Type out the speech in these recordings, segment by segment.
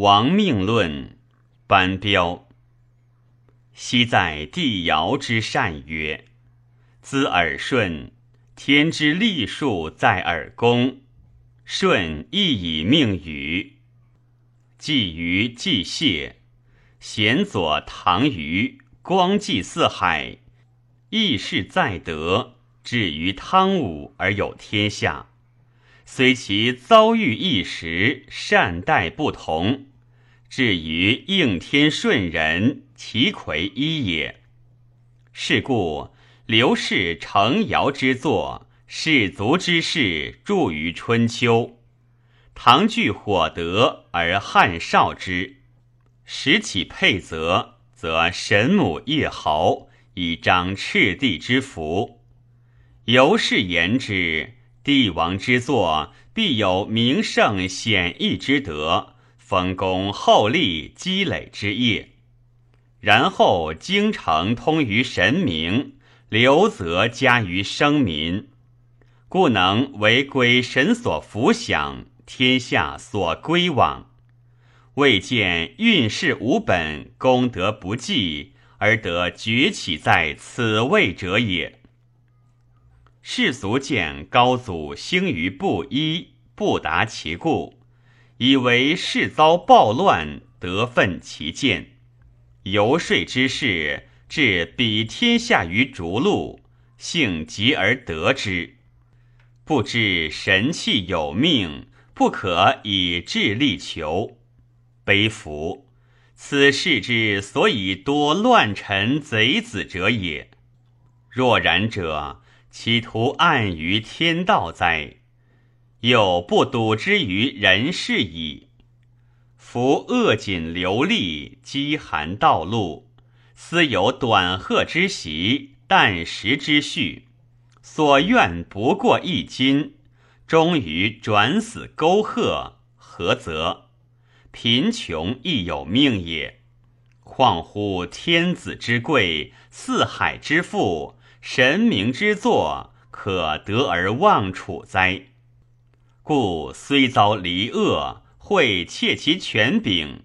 王命论班彪。昔在帝尧之善曰：“兹耳顺，天之历数在耳公。顺亦以命禹。既于既谢，贤佐唐虞，光济四海，义事在德，至于汤武而有天下。虽其遭遇一时，善待不同。”至于应天顺人，其魁一也。是故刘氏成尧之作，士族之事著于春秋。唐惧火德而汉少之，时起配泽，则神母夜豪，以彰赤帝之福。由是言之，帝王之作，必有名胜显义之德。丰功厚利积累之业，然后京城通于神明，留则加于生民，故能为鬼神所福享，天下所归往。未见运势无本，功德不济，而得崛起在此位者也。世俗见高祖兴于布衣，不达其故。以为世遭暴乱，得奋其见，游说之事，至比天下于逐鹿，幸极而得之。不知神器有命，不可以智力求。悲夫！此事之所以多乱臣贼子者也。若然者，企图暗于天道哉？又不睹之于人世矣。夫恶锦流利，饥寒道路，思有短褐之习，淡食之序，所愿不过一金，终于转死沟壑，何则？贫穷亦有命也。况乎天子之贵，四海之富，神明之作，可得而忘处哉？故虽遭离恶，会窃其权柄，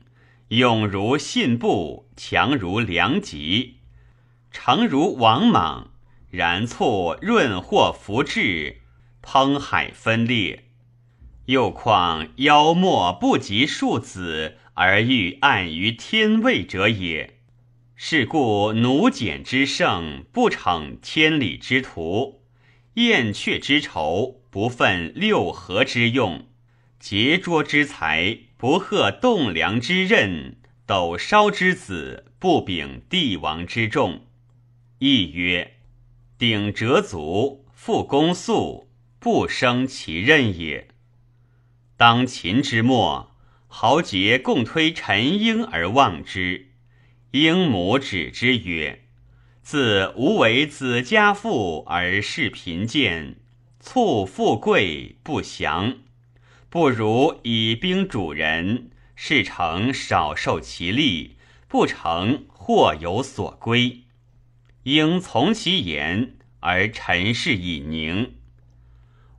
勇如信步，强如良吉，诚如王莽，然促润或福至，烹海分裂。又况妖莫不及庶子，而欲暗于天位者也。是故奴简之盛，不逞千里之徒；燕雀之仇。不愤六合之用，桀拙之才；不贺栋梁之任，斗烧之子；不秉帝王之重。亦曰：鼎折足，复公素，不生其任也。当秦之末，豪杰共推陈婴而望之，婴母止之曰：“自无为子家父而视贫贱。”促富贵不祥，不如以兵主人，事成少受其利，不成或有所归。应从其言，而陈氏以宁。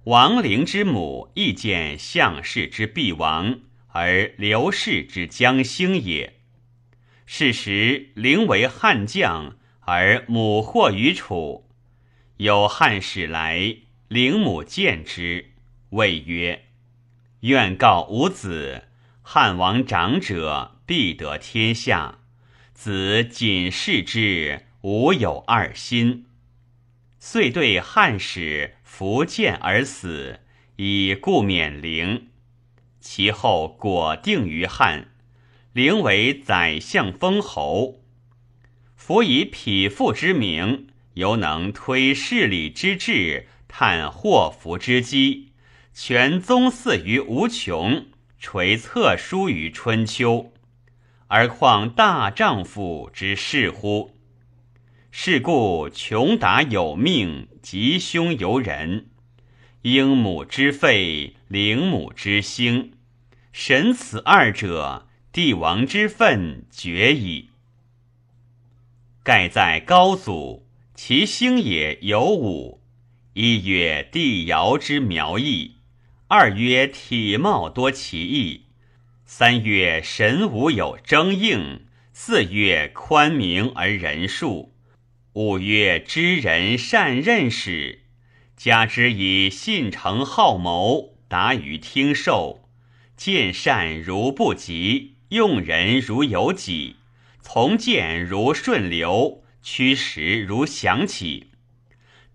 王陵之母亦见项氏之必亡，而刘氏之将兴也。是时陵为汉将，而母祸于楚，有汉使来。陵母见之，谓曰：“愿告吾子，汉王长者，必得天下。子谨视之，无有二心。”遂对汉使伏剑而死，以故免陵。其后果定于汉，陵为宰相封侯。夫以匹夫之名，犹能推事理之志。探祸福之机，全宗祀于无穷，垂策书于春秋，而况大丈夫之事乎？是故穷达有命，吉凶由人。婴母之废，灵母之兴，神此二者，帝王之分绝矣。盖在高祖，其兴也有五。一曰帝尧之苗裔，二曰体貌多奇异，三月神武有征应，四月宽明而仁恕，五月知人善任使，加之以信诚好谋，达于听受，见善如不及，用人如有己，从谏如顺流，驱时如响起。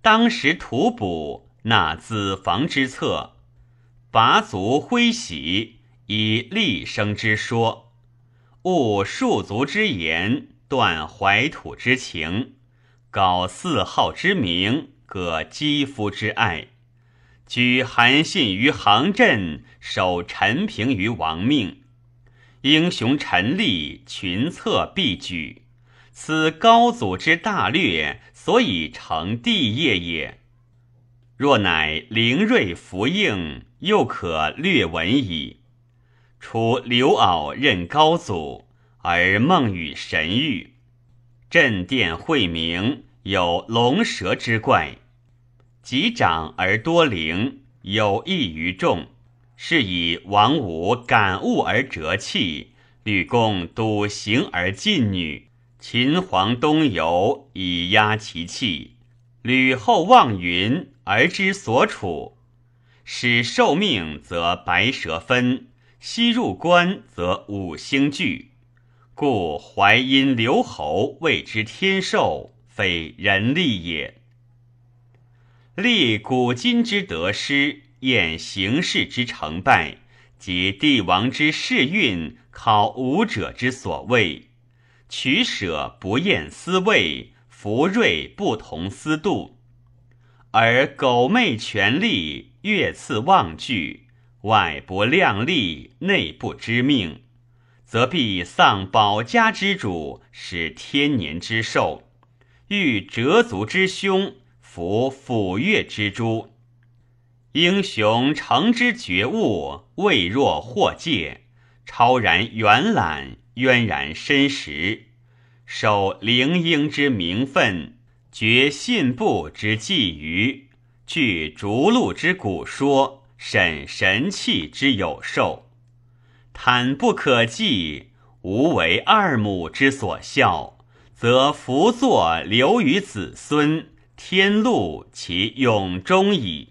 当时图补，纳子房之策，拔足挥喜。以立生之说，悟庶族之言，断怀土之情，搞四号之名，葛肌肤之爱，居韩信于行阵，守陈平于亡命。英雄陈立，群策必举，此高祖之大略，所以成帝业也。若乃灵锐福应，又可略闻矣。除刘骜任高祖，而梦与神域，镇殿会明，有龙蛇之怪；及长而多灵，有益于众。是以王武感悟而折气，吕公笃行而近女，秦皇东游以压其气，吕后望云而知所处，使受命则白蛇分。西入关则五星聚，故淮阴刘侯谓之天授，非人力也。立古今之得失，验形势之成败，及帝王之世运，考武者之所谓，取舍不厌思味，福瑞不同思度，而苟昧权力，越次忘惧。外不量力，内不知命，则必丧保家之主，使天年之寿；欲折足之凶，服抚越之诛。英雄成之觉悟，未若获戒，超然远览，渊然深识，守灵婴之名分，绝信步之寄余，据逐鹿之古说。审神器之有寿，坦不可计，无为二母之所效，则福作留于子孙，天禄其永终矣。